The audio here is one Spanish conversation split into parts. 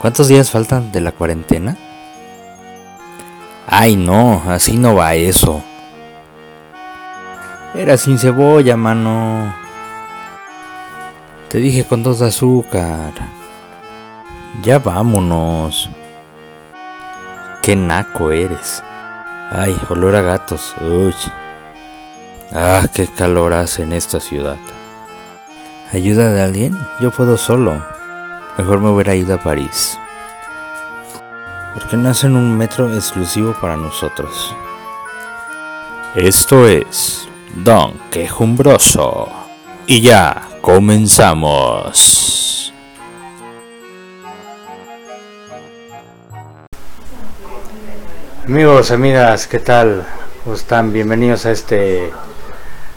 ¿Cuántos días faltan de la cuarentena? Ay, no, así no va eso. Era sin cebolla, mano. Te dije con dos de azúcar. Ya vámonos. Qué naco eres. Ay, olor a gatos. Uy. Ah, qué calor hace en esta ciudad. ¿Ayuda de alguien? Yo puedo solo. Mejor me hubiera ido a París. ¿Por qué no hacen un metro exclusivo para nosotros? Esto es Don Quejumbroso. Y ya, comenzamos. Amigos, amigas, ¿qué tal? ¿Cómo están? Bienvenidos a este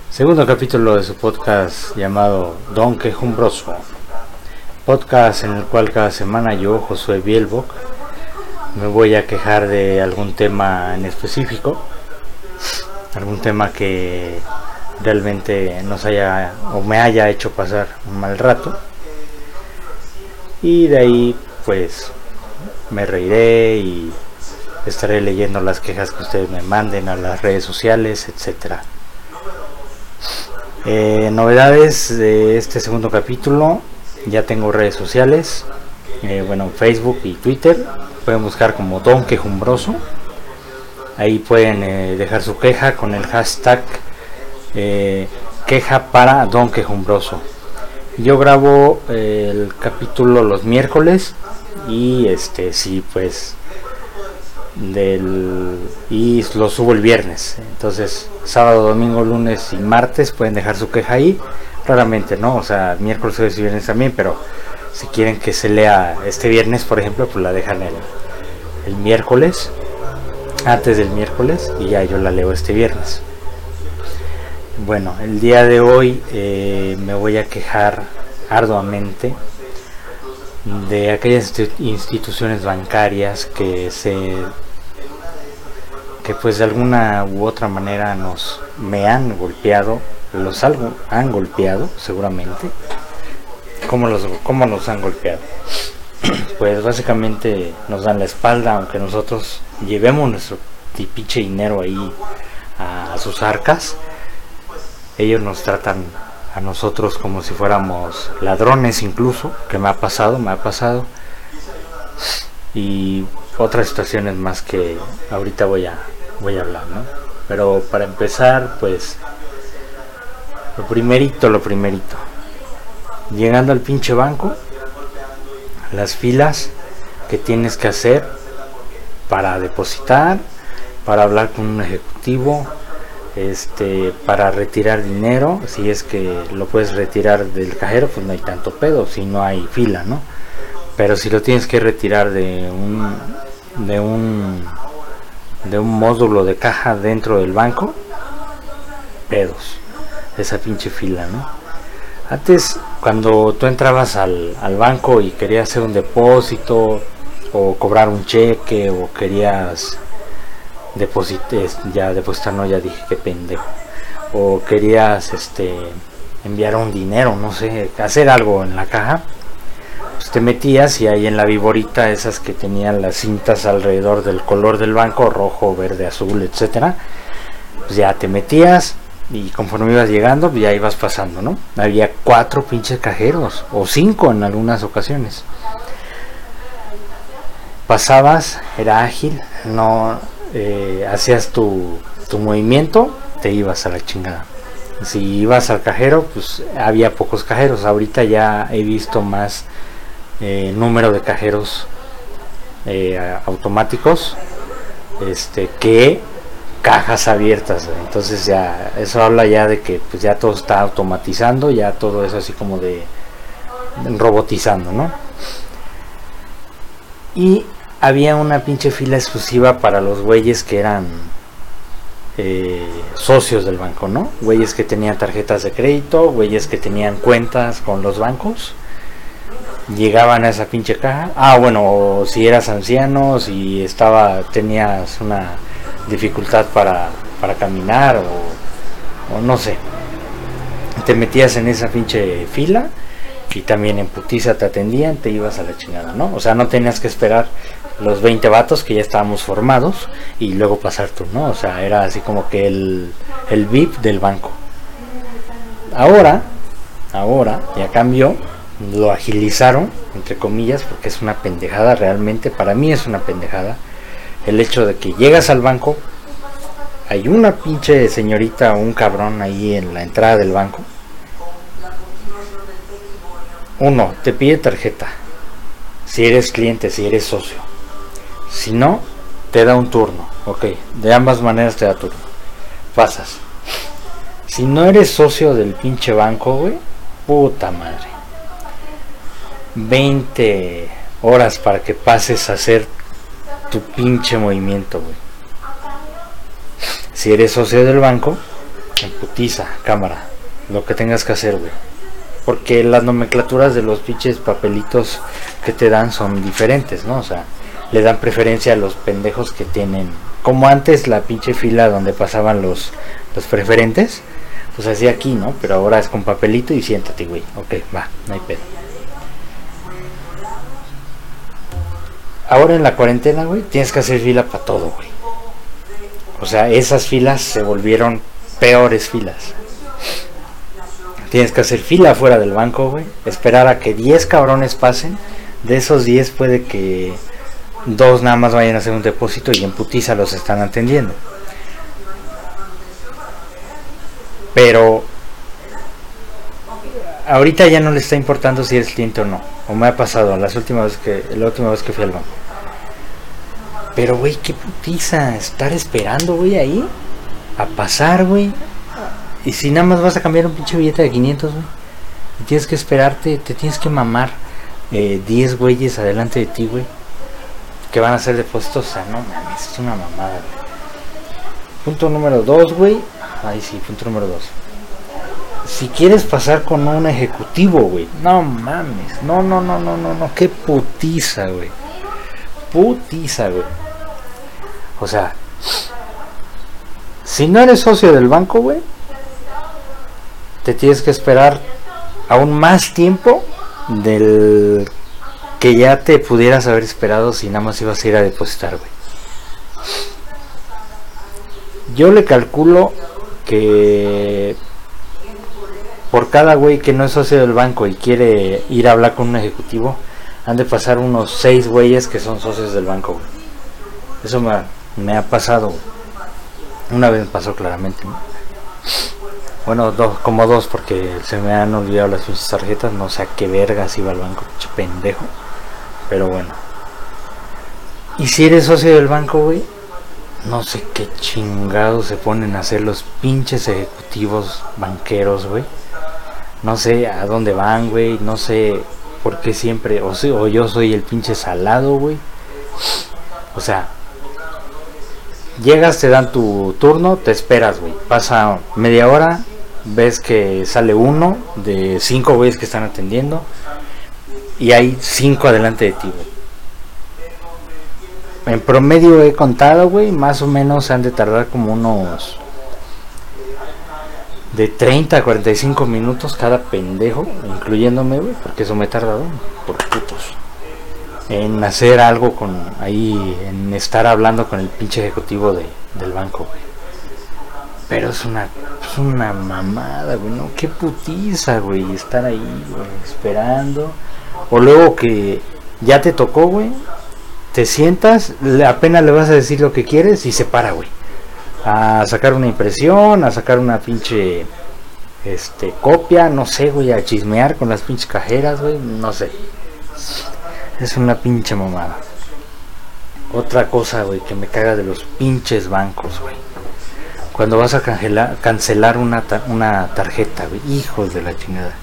segundo capítulo de su podcast llamado Don Quejumbroso. Podcast en el cual cada semana yo, Josué Bielbock, me voy a quejar de algún tema en específico, algún tema que realmente nos haya o me haya hecho pasar un mal rato. Y de ahí pues me reiré y estaré leyendo las quejas que ustedes me manden a las redes sociales, etcétera. Eh, novedades de este segundo capítulo. Ya tengo redes sociales, eh, bueno, Facebook y Twitter pueden buscar como Don Quejumbroso. Ahí pueden eh, dejar su queja con el hashtag eh, queja para Don Quejumbroso. Yo grabo el capítulo los miércoles y este sí pues del y lo subo el viernes. Entonces sábado, domingo, lunes y martes pueden dejar su queja ahí. Raramente, ¿no? O sea, miércoles, jueves y viernes también, pero si quieren que se lea este viernes, por ejemplo, pues la dejan el, el miércoles, antes del miércoles, y ya yo la leo este viernes. Bueno, el día de hoy eh, me voy a quejar arduamente de aquellas instituciones bancarias que se que pues de alguna u otra manera nos me han golpeado los han golpeado seguramente cómo, los, cómo nos han golpeado. Pues básicamente nos dan la espalda, aunque nosotros llevemos nuestro pinche dinero ahí a, sus arcas. Ellos nos tratan a nosotros como si fuéramos ladrones incluso, que me ha pasado, me ha pasado. Y otras situaciones más que ahorita voy a, voy a hablar, ¿no? Pero para empezar, pues, lo primerito, lo primerito. Llegando al pinche banco, las filas que tienes que hacer para depositar, para hablar con un ejecutivo, este, para retirar dinero, si es que lo puedes retirar del cajero, pues no hay tanto pedo, si no hay fila, ¿no? Pero si lo tienes que retirar de un de un de un módulo de caja dentro del banco, pedos, esa pinche fila, ¿no? Antes, cuando tú entrabas al, banco y querías hacer un depósito o cobrar un cheque o querías depositar, ya depositar, no, ya dije que pendejo, o querías este enviar un dinero, no sé, hacer algo en la caja, pues te metías y ahí en la viborita, esas que tenían las cintas alrededor del color del banco, rojo, verde, azul, etcétera, pues ya te metías, y conforme ibas llegando, pues ya ibas pasando, ¿no? Había cuatro pinches cajeros, o cinco en algunas ocasiones. Pasabas, era ágil, no eh, hacías tu, tu movimiento, te ibas a la chingada. Si ibas al cajero, pues había pocos cajeros. Ahorita ya he visto más eh, número de cajeros eh, automáticos este, que cajas abiertas entonces ya eso habla ya de que pues ya todo está automatizando ya todo es así como de robotizando no y había una pinche fila exclusiva para los güeyes que eran eh, socios del banco no güeyes que tenían tarjetas de crédito güeyes que tenían cuentas con los bancos. Llegaban a esa pinche caja. Ah bueno si eras anciano si estaba tenías una dificultad para, para caminar o, no sé. Te metías en esa pinche fila y también en putiza te atendían, te ibas a la chingada, ¿no? O sea, no tenías que esperar los 20 vatos que ya estábamos formados y luego pasar tú, ¿no? O sea, era así como que el, el VIP del banco. Ahora, ahora ya cambió, lo agilizaron, entre comillas, porque es una pendejada realmente, para mí es una pendejada, el hecho de que llegas al banco, hay una pinche señorita o un cabrón ahí en la entrada del banco. Uno, te pide tarjeta, si eres cliente, si eres socio. Si no, te da un turno, ok, de ambas maneras te da turno. Pasas. Si no eres socio del pinche banco, güey, puta madre 20 horas para que pases a hacer tu pinche movimiento, güey. Si eres socio del banco, putiza, cámara, lo que tengas que hacer, güey. Porque las nomenclaturas de los pinches papelitos que te dan son diferentes, ¿no? O sea, le dan preferencia a los pendejos que tienen. Como antes la pinche fila donde pasaban los, los preferentes, pues así aquí, ¿no? Pero ahora es con papelito y siéntate, güey. Ok, va, no hay pedo. Ahora en la cuarentena, güey, tienes que hacer fila para todo, güey. O sea, esas filas se volvieron peores filas. Tienes que hacer fila fuera del banco, güey. Esperar a que 10 cabrones pasen. De esos 10 puede que dos nada más vayan a hacer un depósito y en putiza los están atendiendo. Pero ahorita ya no le está importando si eres cliente o no. O me ha pasado las últimas que la última vez que fui al banco. Pero, güey, qué putiza estar esperando, güey, ahí a pasar, güey. Y si nada más vas a cambiar un pinche billete de 500, güey. Y tienes que esperarte, te tienes que mamar eh, 10 güeyes adelante de ti, güey. Que van a hacer depósitos. O sea, no mames, es una mamada, güey. Punto número 2, güey. Ahí sí, punto número 2. Si quieres pasar con un ejecutivo, güey. No mames. No, no, no, no, no, no. Qué putiza, güey. Putiza, güey. O sea, si no eres socio del banco, güey, te tienes que esperar aún más tiempo del que ya te pudieras haber esperado si nada más ibas a ir a depositar, güey. Yo le calculo que por cada güey que no es socio del banco y quiere ir a hablar con un ejecutivo, han de pasar unos seis güeyes que son socios del banco, güey. Eso me, me ha pasado. Una vez pasó claramente. Bueno, dos, como dos, porque se me han olvidado las tarjetas. No sé a qué vergas iba al banco, pendejo. Pero bueno. Y si eres socio del banco, güey, no sé qué chingados se ponen a hacer los pinches ejecutivos banqueros, güey. No sé a dónde van, güey. No sé por qué siempre. O, o yo soy el pinche salado, güey. O sea, Llegas, te dan tu turno, te esperas, güey. Pasa media hora, ves que sale uno de cinco güeyes que están atendiendo y hay cinco adelante de ti, güey. En promedio he contado, güey, más o menos han de tardar como unos de 30 a 45 minutos cada pendejo, incluyéndome, güey, porque eso me he tardado en hacer algo con ahí, en estar hablando con el pinche ejecutivo de, del banco, güey. Pero es una, es una mamada, güey, ¿no? Qué putiza, güey, estar ahí, güey, esperando. O luego que ya te tocó, güey, te sientas, apenas le vas a decir lo que quieres y se para, güey. A sacar una impresión, a sacar una pinche este copia, no sé, güey, a chismear con las pinches cajeras, güey, no sé. Es una pinche mamada. Otra cosa, güey, que me caga de los pinches bancos, güey. Cuando vas a cancelar, una tarjeta, güey. Hijos de la chingada.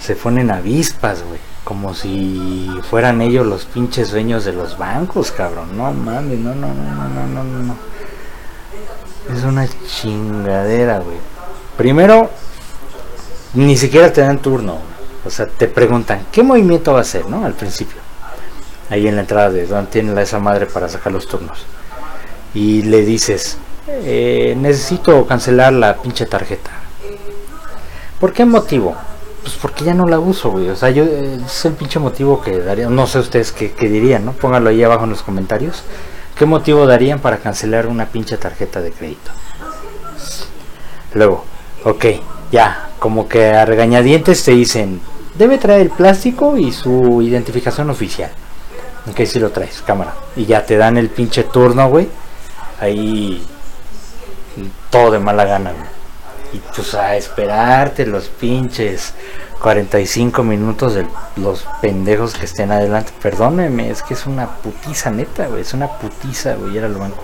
Se ponen avispas, güey. Como si fueran ellos los pinches dueños de los bancos, cabrón. No mames, no, no, no, no, no, no, no. Es una chingadera, güey. Primero, ni siquiera te dan turno. O sea, te preguntan, ¿qué movimiento va a hacer, no? Al principio. Ahí en la entrada de donde tiene la esa madre para sacar los turnos. Y le dices, eh, necesito cancelar la pinche tarjeta. ¿Por qué motivo? pues porque ya no la uso, güey. O sea, yo es el pinche motivo que daría. No sé ustedes qué, qué dirían, ¿no? Pónganlo ahí abajo en los comentarios. ¿Qué motivo darían para cancelar una pinche tarjeta de crédito? Luego, ok, ya, como que a regañadientes te dicen, debe traer el plástico y su identificación oficial. Ok, si lo traes, cámara. Y ya te dan el pinche turno, güey. Ahí todo de mala gana, güey. Y pues a esperarte los pinches 45 minutos de los pendejos que estén adelante. Perdóneme, es que es una putiza neta, güey. Es una putiza, güey, ir al banco.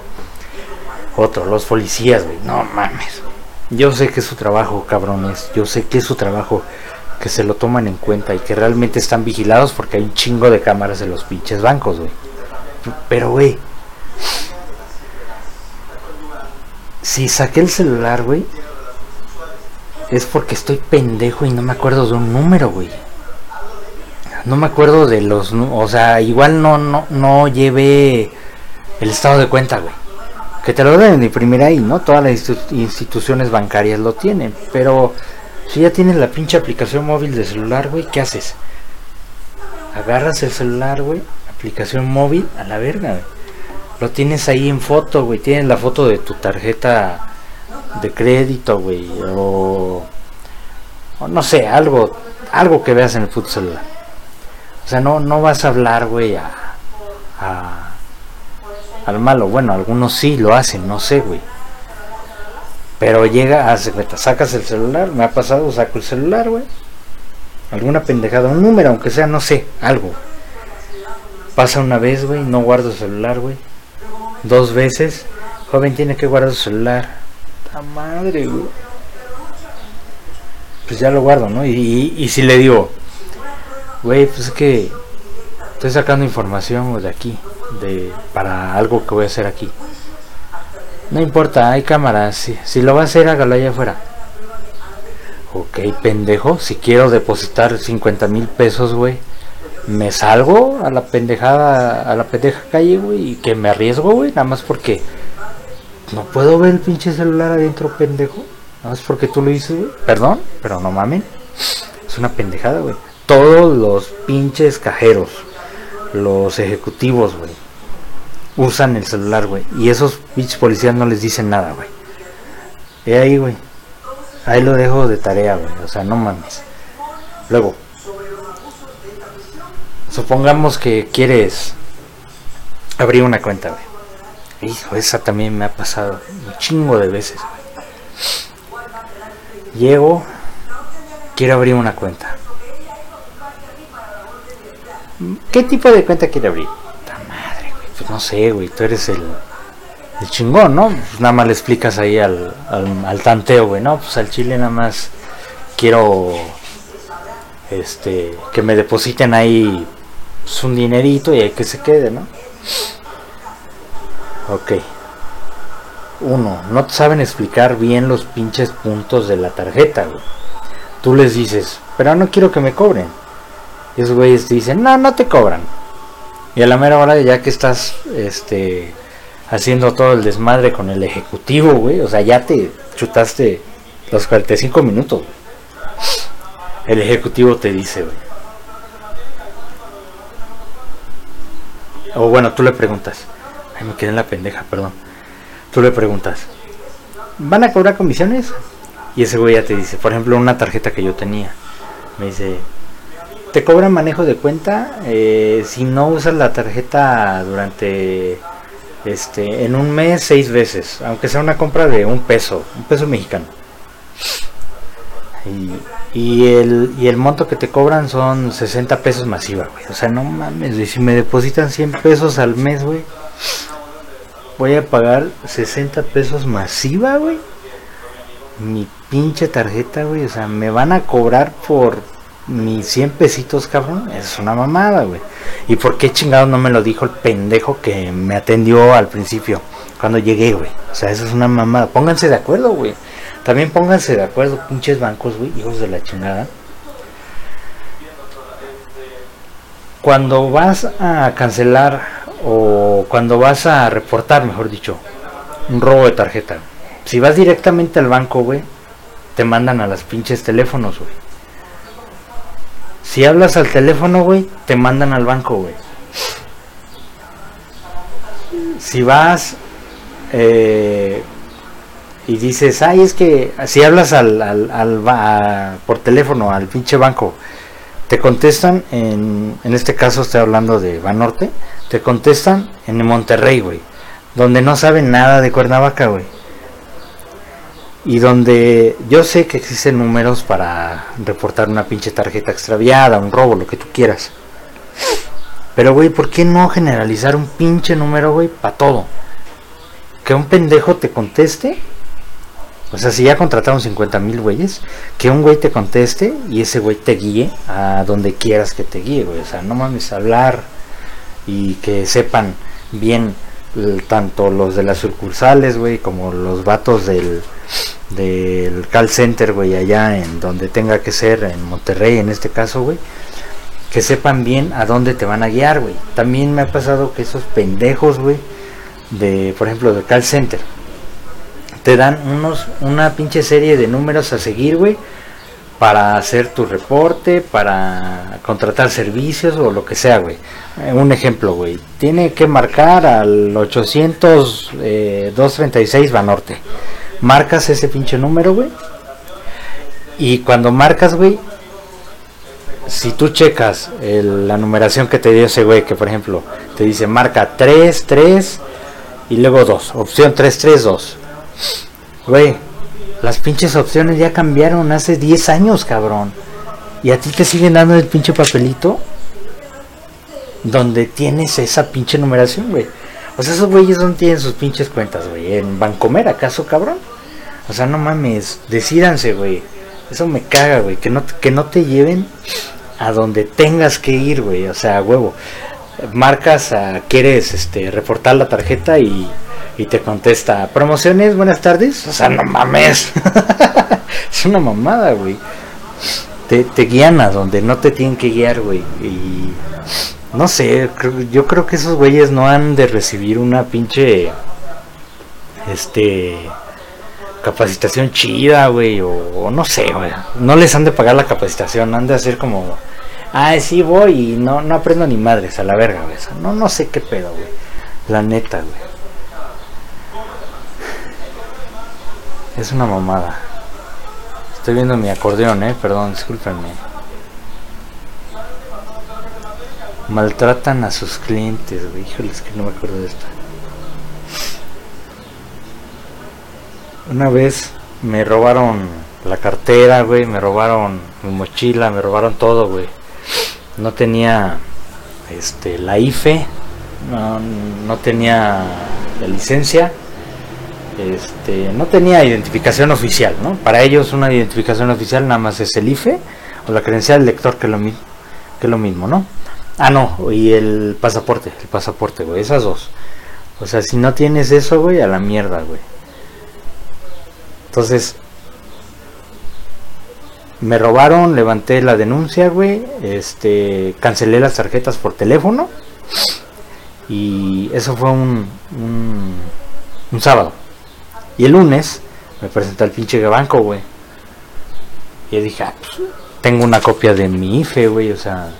Otro, los policías, güey. No mames. Yo sé que es su trabajo, cabrones. Yo sé que es su trabajo. Que se lo toman en cuenta y que realmente están vigilados porque hay un chingo de cámaras en los pinches bancos, güey. Pero, güey. Si saqué el celular, güey, es porque estoy pendejo y no me acuerdo de un número, güey. No me acuerdo de los, o sea, igual no no no llevé el estado de cuenta, güey. Que te lo deben imprimir ahí, ¿no? Todas las instituciones bancarias lo tienen, pero si ya tienes la pinche aplicación móvil de celular, güey, ¿qué haces? Agarras el celular, güey, aplicación móvil a la verga, güey. Lo tienes ahí en foto, güey, tienes la foto de tu tarjeta de crédito, güey, o, o, no sé, algo, algo que veas en el futsal. O sea, no, no vas a hablar, güey, a, al malo. Bueno, algunos sí lo hacen, no sé, güey. Pero llega, hace sacas el celular, me ha pasado, saco el celular, güey. Alguna pendejada, un número, aunque sea, no sé, algo. Pasa una vez, güey, no guardo el celular, güey. Dos veces, joven tiene que guardar su celular madre, güey. Pues ya lo guardo, ¿no? Y, y, si le digo, güey, pues es que estoy sacando información de aquí, de para algo que voy a hacer aquí. No importa, hay cámaras. Si, si lo va a hacer, hágalo allá afuera. Ok, pendejo. Si quiero depositar 50 mil pesos, güey, me salgo a la pendejada, a la pendeja calle, güey, y que me arriesgo, güey, nada más porque no puedo ver el pinche celular adentro, pendejo. No es porque tú lo dices, güey. Perdón, pero no mamen. Es una pendejada, güey. Todos los pinches cajeros, los ejecutivos, güey, usan el celular, güey. Y esos pinches policías no les dicen nada, güey. Y ahí, güey. Ahí lo dejo de tarea, güey. O sea, no mames. Luego, supongamos que quieres abrir una cuenta, güey. Hijo, esa también me ha pasado un chingo de veces. Llego, quiero abrir una cuenta. ¿Qué tipo de cuenta quiere abrir? Pues no sé, güey, tú eres el, el chingón, ¿no? Pues nada más le explicas ahí al, al, tanteo, güey, ¿no? Pues al chile nada más quiero este que me depositen ahí pues, un dinerito y hay que se quede, ¿no? Ok. Uno, no te saben explicar bien los pinches puntos de la tarjeta, güey. Tú les dices, pero no quiero que me cobren. Y esos güeyes te dicen, no, no te cobran. Y a la mera hora, ya que estás este, haciendo todo el desmadre con el ejecutivo, güey, o sea, ya te chutaste los 45 minutos. El ejecutivo te dice, güey. O bueno, tú le preguntas, Ay, me quedé en la pendeja, perdón. Tú le preguntas, ¿van a cobrar comisiones? Y ese güey ya te dice, por ejemplo, una tarjeta que yo tenía. Me dice, te cobran manejo de cuenta eh, si no usas la tarjeta durante este en un mes seis veces, aunque sea una compra de un peso, un peso mexicano. Y, el, y el monto que te cobran son 60 pesos masiva, güey. O sea, no mames, si me depositan 100 pesos al mes, güey voy a pagar 60 pesos masiva, güey. Mi pinche tarjeta, güey. O sea, me van a cobrar por mis 100 pesitos, cabrón. Es una mamada, güey. ¿Y por qué chingado no me lo dijo el pendejo que me atendió al principio? Cuando llegué, güey. O sea, eso es una mamada. Pónganse de acuerdo, güey. También pónganse de acuerdo, pinches bancos, güey. Hijos de la chingada. Cuando vas a cancelar o cuando vas a reportar, mejor dicho, un robo de tarjeta. Si vas directamente al banco, güey, te mandan a las pinches teléfonos, güey. Si hablas al teléfono, güey, te mandan al banco, güey. Si vas eh, y dices, ay, es que si hablas al, al, al por teléfono al pinche banco, te contestan en, en este caso estoy hablando de Banorte, te contestan en Monterrey, güey, donde no saben nada de Cuernavaca, güey. Y donde yo sé que existen números para reportar una pinche tarjeta extraviada, un robo, lo que tú quieras. Pero, güey, ¿por qué no generalizar un pinche número, güey, para todo? Que un pendejo te conteste. O sea, si ya contrataron 50 mil güeyes, que un güey te conteste y ese güey te guíe a donde quieras que te guíe, güey. O sea, no mames hablar y que sepan bien tanto los de las sucursales, güey, como los vatos del, del call center, güey, allá en donde tenga que ser, en Monterrey en este caso, güey, que sepan bien a dónde te van a guiar, güey. También me ha pasado que esos pendejos, güey, de, por ejemplo, de call center, te dan unos, una pinche serie de números a seguir, güey, para hacer tu reporte, para contratar servicios o lo que sea, güey. Eh, un ejemplo, güey. Tiene que marcar al 800 eh, 236 Banorte marcas ese pinche número, güey. Y cuando marcas, güey, si tú checas la numeración que te dio ese güey, que por ejemplo te dice marca 3, 3 y luego 2, opción 3, 3, 2. Güey, las pinches opciones ya cambiaron hace 10 años, cabrón. Y a ti te siguen dando el pinche papelito donde tienes esa pinche numeración, güey. O sea, esos güeyes no tienen sus pinches cuentas, güey. ¿En Bancomer acaso, cabrón? O sea, no mames, decídanse, güey. Eso me caga, güey. Que no, que no te lleven a donde tengas que ir, güey. O sea, huevo. Marcas, a, quieres este, reportar la tarjeta y, y te contesta, promociones, buenas tardes. O sea, no mames. es una mamada, güey. Te, te guían a donde no te tienen que guiar, güey. Y no sé, yo creo que esos güeyes no han de recibir una pinche. Este. Capacitación chida, güey. O, no sé, güey. No les han de pagar la capacitación. Han de hacer como. Ah, sí voy y no, no aprendo ni madres a la verga, güey. No, no sé qué pedo, güey. La neta, güey. Es una mamada. Estoy viendo mi acordeón, eh. Perdón, discúlpenme. maltratan a sus clientes, güey. Híjoles, que no me acuerdo de esto. Una vez me robaron la cartera, güey, me robaron mi mochila, me robaron todo, güey. No tenía este la IFE, no, no tenía la licencia, este, no tenía identificación oficial, ¿no? Para ellos una identificación oficial nada más es el IFE o la credencial del lector que lo, que lo mismo, ¿no? Ah, no, y el pasaporte, el pasaporte, güey, esas dos. O sea, si no tienes eso, güey, a la mierda, güey. Entonces, me robaron, levanté la denuncia, güey, este, cancelé las tarjetas por teléfono y eso fue un, un, un sábado. Y el lunes me presenté al pinche banco, güey. Y dije, ah, pues, tengo una copia de mi IFE, güey, o sea,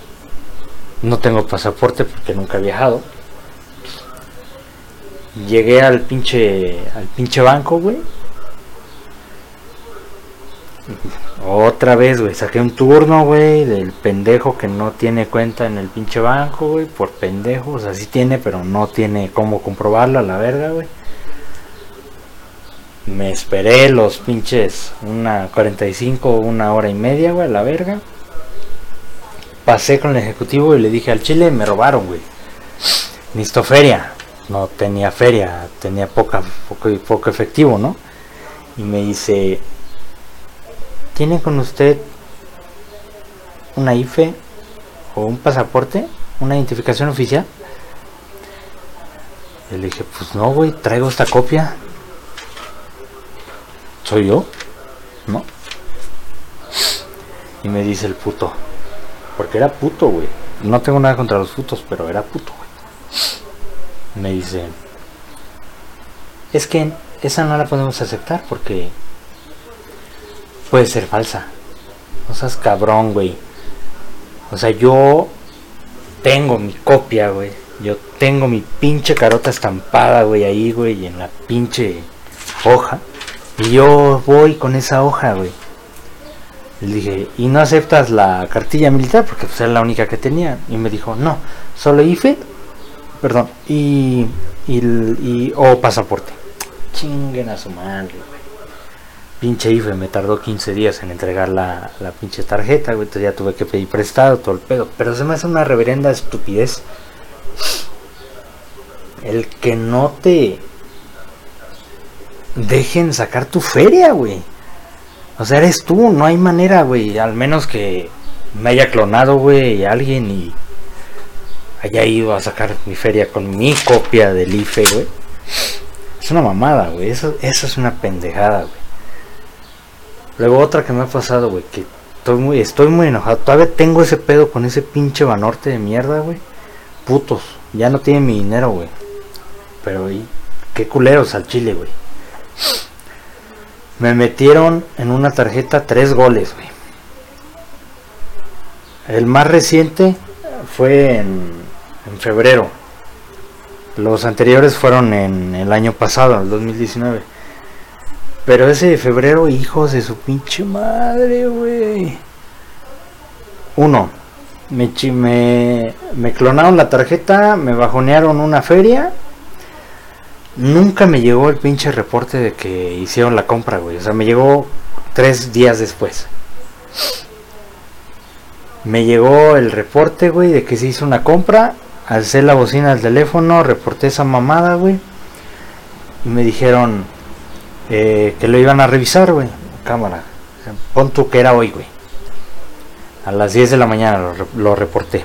no tengo pasaporte porque nunca he viajado. Llegué al pinche al pinche banco, güey. Otra vez, güey, saqué un turno, güey, del pendejo que no tiene cuenta en el pinche banco, güey, por pendejo, o sea, sí tiene, pero no tiene cómo comprobarlo a la verga, güey. Me esperé los pinches una 45, una hora y media, güey, a la verga pasé con el ejecutivo y le dije al chile me robaron, güey. Necesito feria. No tenía feria, tenía poca, poco, poco efectivo, ¿no? Y me dice, ¿tiene con usted una IFE o un pasaporte? ¿Una identificación oficial? Y le dije, pues no, güey, traigo esta copia. ¿Soy yo? ¿No? Y me dice el puto, porque era puto, güey. No tengo nada contra los putos, pero era puto, güey. Me dice, es que esa no la podemos aceptar porque puede ser falsa. No seas cabrón, güey. O sea, yo tengo mi copia, güey. Yo tengo mi pinche carota estampada, güey, ahí, güey, en la pinche hoja. Y yo voy con esa hoja, güey. Le dije, ¿y no aceptas la cartilla militar? Porque pues era la única que tenía. Y me dijo, no, solo IFE, perdón, y, y, o pasaporte. Chinguen a su madre, güey. Pinche IFE me tardó 15 días en entregar la, la pinche tarjeta, güey. Entonces ya tuve que pedir prestado, todo el pedo. Pero se me hace una reverenda estupidez. El que no te dejen sacar tu feria, güey. O sea, eres tú, no hay manera, güey. Al menos que me haya clonado, güey, alguien y haya ido a sacar mi feria con mi copia del IFE, güey. Es una mamada, güey. Eso, eso es una pendejada, güey. Luego otra que me ha pasado, güey, que estoy muy, estoy muy enojado. Todavía tengo ese pedo con ese pinche banorte de mierda, güey. Putos. Ya no tiene mi dinero, güey. Pero, ¿y? qué culeros al chile, güey. Me metieron en una tarjeta tres goles. El más reciente fue en, en febrero. Los anteriores fueron en el año pasado, el 2019. Pero ese de febrero, hijos de su pinche madre, güey. Uno, me, me, me clonaron la tarjeta, me bajonearon una feria Nunca me llegó el pinche reporte de que hicieron la compra, güey. O sea, me llegó tres días después. Me llegó el reporte, güey, de que se hizo una compra. Alcé la bocina del teléfono, reporté esa mamada, güey. Y me dijeron eh, que lo iban a revisar, güey. Cámara. Pon tú que era hoy, güey. A las 10 de la mañana lo, lo reporté.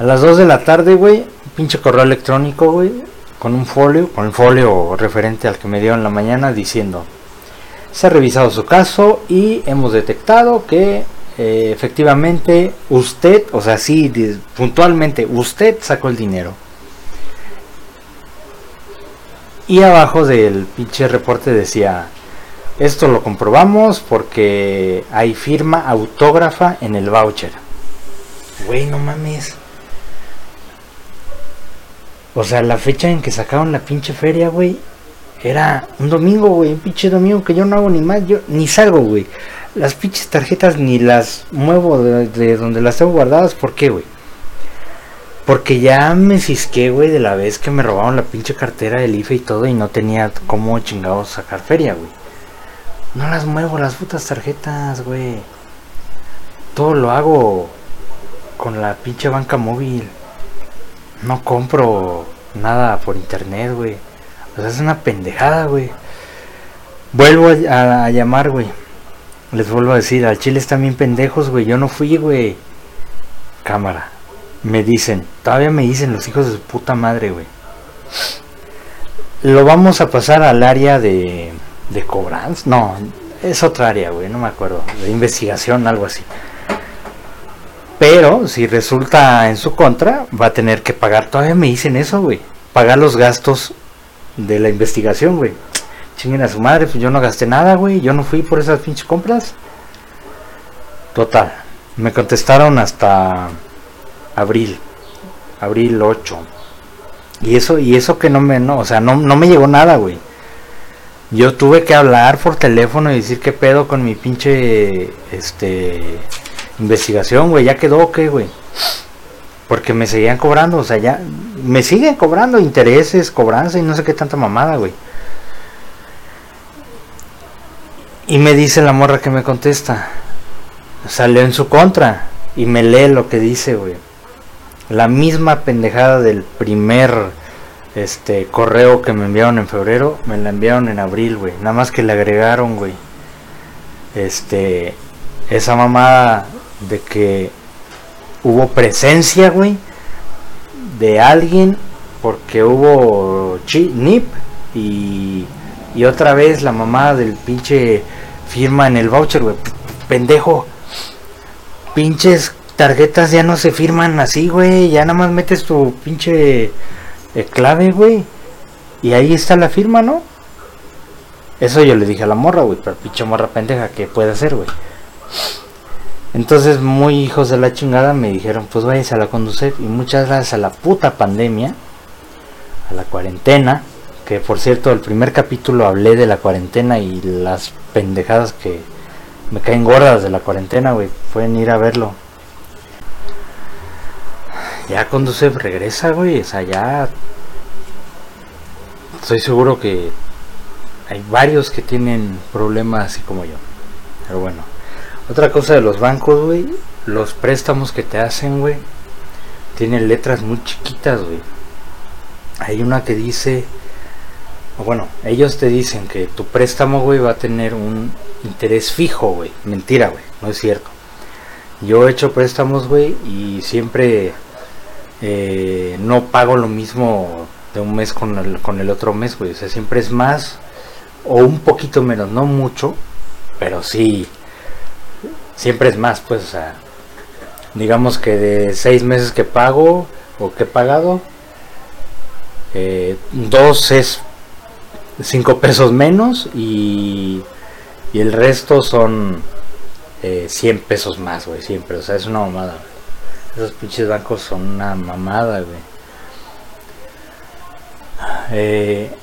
A las 2 de la tarde, güey, pinche correo electrónico, güey, con un folio, con el folio referente al que me dio en la mañana diciendo, se ha revisado su caso y hemos detectado que eh, efectivamente usted, o sea, sí, puntualmente usted sacó el dinero. Y abajo del pinche reporte decía, esto lo comprobamos porque hay firma autógrafa en el voucher. Güey, no mames. O sea, la fecha en que sacaron la pinche feria, güey, era un domingo, güey, un pinche domingo que yo no hago ni más, yo ni salgo, güey. Las pinches tarjetas ni las muevo de, donde las tengo guardadas, ¿por qué, güey? Porque ya me cisqué, güey, de la vez que me robaron la pinche cartera del IFE y todo y no tenía cómo chingados sacar feria, güey. No las muevo, las putas tarjetas, güey. Todo lo hago con la pinche banca móvil no compro nada por internet, güey. O sea, es una pendejada, güey. Vuelvo a, llamar, güey. Les vuelvo a decir, al chile están bien pendejos, güey. Yo no fui, güey. Cámara. Me dicen, todavía me dicen los hijos de su puta madre, güey. Lo vamos a pasar al área de, de cobranza. No, es otra área, güey. No me acuerdo. De investigación, algo así. Pero si resulta en su contra, va a tener que pagar. Todavía me dicen eso, güey. Pagar los gastos de la investigación, güey. Chinguen a su madre, pues yo no gasté nada, güey. Yo no fui por esas pinches compras. Total. Me contestaron hasta abril. Abril 8. Y eso, y eso que no me, no, o sea, no, no me llegó nada, güey. Yo tuve que hablar por teléfono y decir qué pedo con mi pinche, este, investigación, güey, ya quedó, ¿qué, güey? Porque me seguían cobrando, o sea, ya me siguen cobrando intereses, cobranza y no sé qué tanta mamada, güey. Y me dice la morra que me contesta. Salió en su contra y me lee lo que dice, güey. La misma pendejada del primer este correo que me enviaron en febrero, me la enviaron en abril, güey. Nada más que le agregaron, güey. Este esa mamada de que hubo presencia, güey, de alguien, porque hubo NIP y, y otra vez la mamá del pinche firma en el voucher, güey. Pendejo. Pinches tarjetas ya no se firman así, güey. Ya nada más metes tu pinche eh, clave, güey. Y ahí está la firma, ¿no? Eso yo le dije a la morra, güey. Pero pinche morra pendeja, ¿qué puede hacer, güey? Entonces, muy hijos de la chingada, me dijeron, pues váyanse a la conducir. Y muchas gracias a la puta pandemia, a la cuarentena, que por cierto, el primer capítulo hablé de la cuarentena y las pendejadas que me caen gordas de la cuarentena, güey. Pueden ir a verlo. Ya conduce, regresa, güey. O sea, ya. Estoy seguro que hay varios que tienen problemas así como yo. Pero bueno. Otra cosa de los bancos, güey. Los préstamos que te hacen, güey. Tienen letras muy chiquitas, güey. Hay una que dice bueno, ellos te dicen que tu préstamo, güey, va a tener un interés fijo, güey. Mentira, güey, no es cierto. Yo he hecho préstamos, güey, y siempre eh, no pago lo mismo de un mes con el, con el otro mes, güey. O sea, siempre es más o un poquito menos, no mucho, pero sí, siempre es más, pues, o sea, digamos que de seis meses que pago o que he pagado, eh, dos es 5 pesos menos y, el resto son eh, 100 pesos más, güey, siempre. O sea, es una mamada, Esos pinches bancos son una mamada, güey. Eh,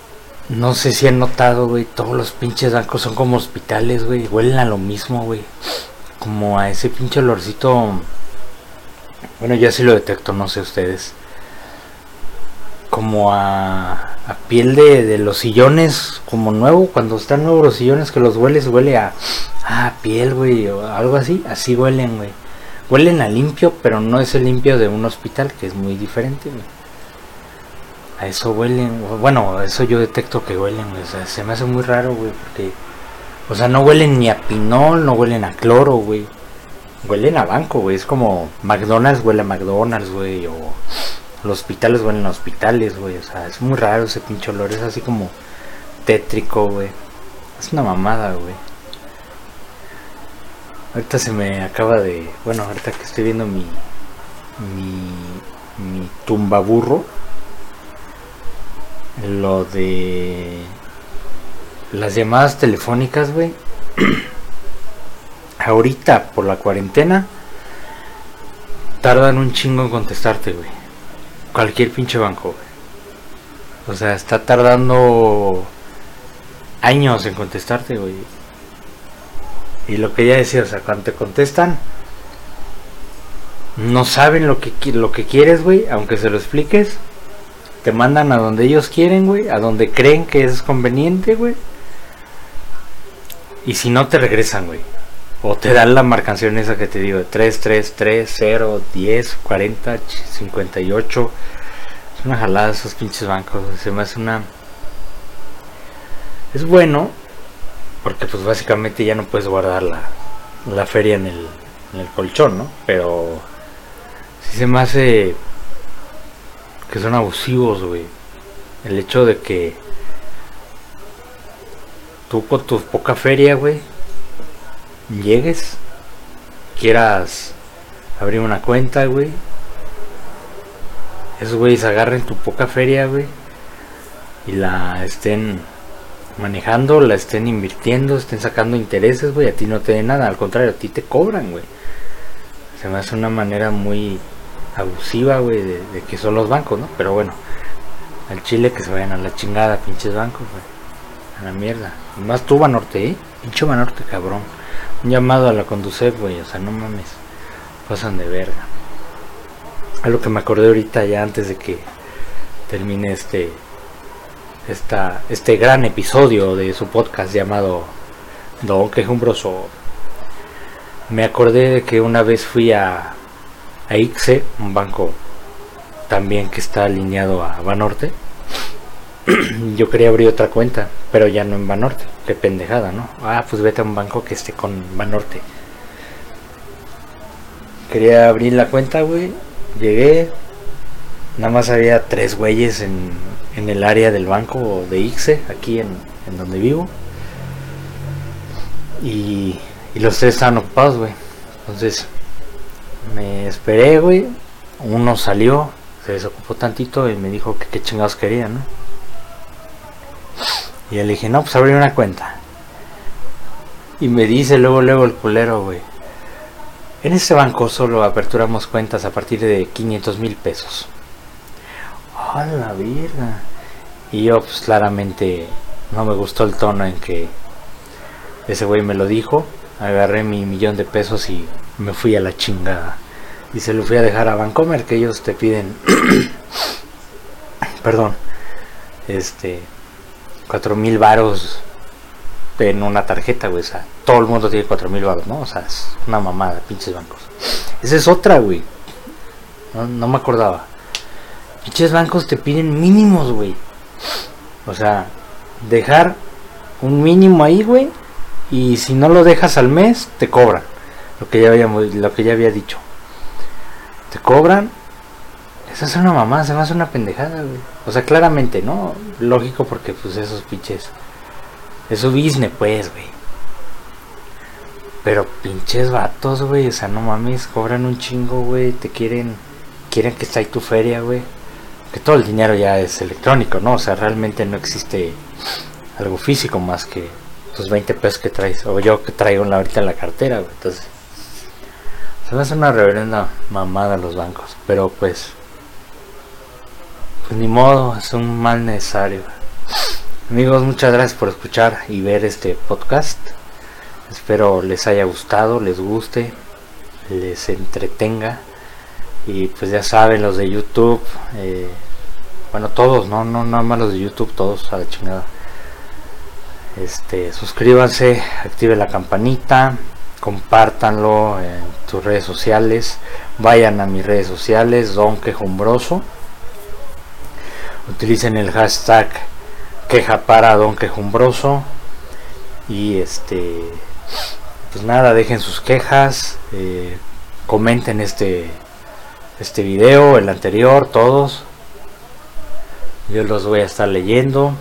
no sé si han notado, güey, todos los pinches bancos son como hospitales, güey. Huelen a lo mismo, güey. Como a ese pinche olorcito. Bueno, ya sí lo detecto, no sé ustedes. Como a a piel de, los sillones como nuevo, cuando están nuevos los sillones que los hueles, huele a, a piel, güey, o algo así, así huelen, güey. Huelen a limpio, pero no es el limpio de un hospital, que es muy diferente, güey. A eso huelen, bueno, eso yo detecto que huelen, güey. O sea, se me hace muy raro, güey, porque, o sea, no huelen ni a pinol, no huelen a cloro, güey. Huelen a banco, güey. Es como McDonald's huele a McDonald's, güey, o los hospitales huelen a hospitales, güey. O sea, es muy raro ese pinche olor. Es así como tétrico, güey. Es una mamada, güey. Ahorita se me acaba de. Bueno, ahorita que estoy viendo mi. Mi. Mi tumbaburro. Lo de. Las llamadas telefónicas, güey. Ahorita, por la cuarentena. Tardan un chingo en contestarte, güey cualquier pinche banco, O sea, está tardando años en contestarte, güey. Y lo que ya decía, o sea, cuando te contestan, no saben lo que, lo que quieres, güey, aunque se lo expliques. Te mandan a donde ellos quieren, güey, a donde creen que es conveniente, güey. Y si no, te regresan, güey. O te dan la marcación esa que te digo, 3, 3, 3, 0, 10, 40, 58. Es una jalada esos pinches bancos. Se me hace una... Es bueno, porque pues básicamente ya no puedes guardar la, la feria en el, en el colchón, ¿no? Pero sí se me hace que son abusivos, güey. El hecho de que tú con tu poca feria, güey, llegues, quieras abrir una cuenta, güey. Esos güeyes agarren tu poca feria, güey. Y la estén manejando, la estén invirtiendo, estén sacando intereses, güey. A ti no te den nada, al contrario, a ti te cobran, güey. Se me hace una manera muy abusiva, güey, de, de, que son los bancos, ¿no? Pero bueno, al Chile que se vayan a la chingada, pinches bancos, güey. A la mierda. Y más tú, Banorte, ¿eh? Pinche Banorte, cabrón. Un llamado a la conducir, güey, o sea, no mames. Pasan de verga. A lo que me acordé ahorita ya antes de que termine este esta, este gran episodio de su podcast llamado Don Quejumbroso. Me acordé de que una vez fui a, a ICSE, un banco también que está alineado a Banorte. Yo quería abrir otra cuenta, pero ya no en Banorte. Qué pendejada, ¿no? Ah, pues vete a un banco que esté con Banorte. Quería abrir la cuenta, güey. Llegué. Nada más había tres güeyes en, en el área del banco de ICSE, aquí en, en donde vivo. Y, y los tres estaban ocupados, güey. Entonces, me esperé, güey. Uno salió, se desocupó tantito y me dijo que qué chingados quería, ¿no? Y le dije, no, pues abrí una cuenta. Y me dice luego, luego el culero, güey. En este banco solo aperturamos cuentas a partir de 500 mil pesos. ¡A la verga! Y yo, pues claramente no me gustó el tono en que ese güey me lo dijo. Agarré mi millón de pesos y me fui a la chingada. Y se lo fui a dejar a Bancomer, que ellos te piden. perdón. Este. Cuatro mil varos en una tarjeta, güey. O sea, todo el mundo tiene cuatro mil varos, ¿no? O sea, es una mamada, pinches bancos. Esa es otra, güey. No, no me acordaba. Pinches bancos te piden mínimos, güey. O sea, dejar un mínimo ahí, güey. Y si no lo dejas al mes, te cobran. Lo que ya lo que ya había dicho. Te cobran. Esa es una mamá, se me hace una pendejada, güey. O sea, claramente, ¿no? Lógico porque pues esos pinches. Es su business, pues, güey. Pero pinches vatos, güey. O sea, no mames, cobran un chingo, güey. Te quieren. Quieren que esté ahí tu feria, güey. Que todo el dinero ya es electrónico, ¿no? O sea, realmente no existe algo físico más que tus 20 pesos que traes. O yo que traigo ahorita en la cartera, güey. Entonces. Se me hace una reverenda mamada los bancos. Pero pues. Pues ni modo, es un mal necesario. Amigos, muchas gracias por escuchar y ver este podcast. Espero les haya gustado, les guste, les entretenga. Y pues ya saben, los de YouTube, eh, bueno, todos, no, no, nada más los de YouTube, todos a la chingada. Este, suscríbanse, active la campanita, compártanlo en tus redes sociales, vayan a mis redes sociales, Don Quejumbroso, utilicen el hashtag queja para Don Quejumbroso. Y este pues nada dejen sus quejas eh, comenten este este video el anterior todos. Yo los voy a estar leyendo.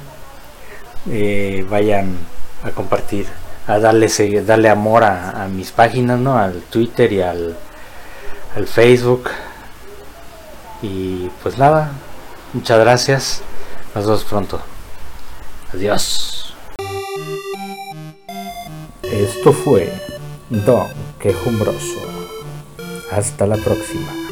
Eh, vayan a compartir a darle darle amor a, mis páginas no al twitter y al, al facebook. Y pues nada muchas gracias nos vemos pronto adiós esto fue Don Quejumbroso. Hasta la próxima.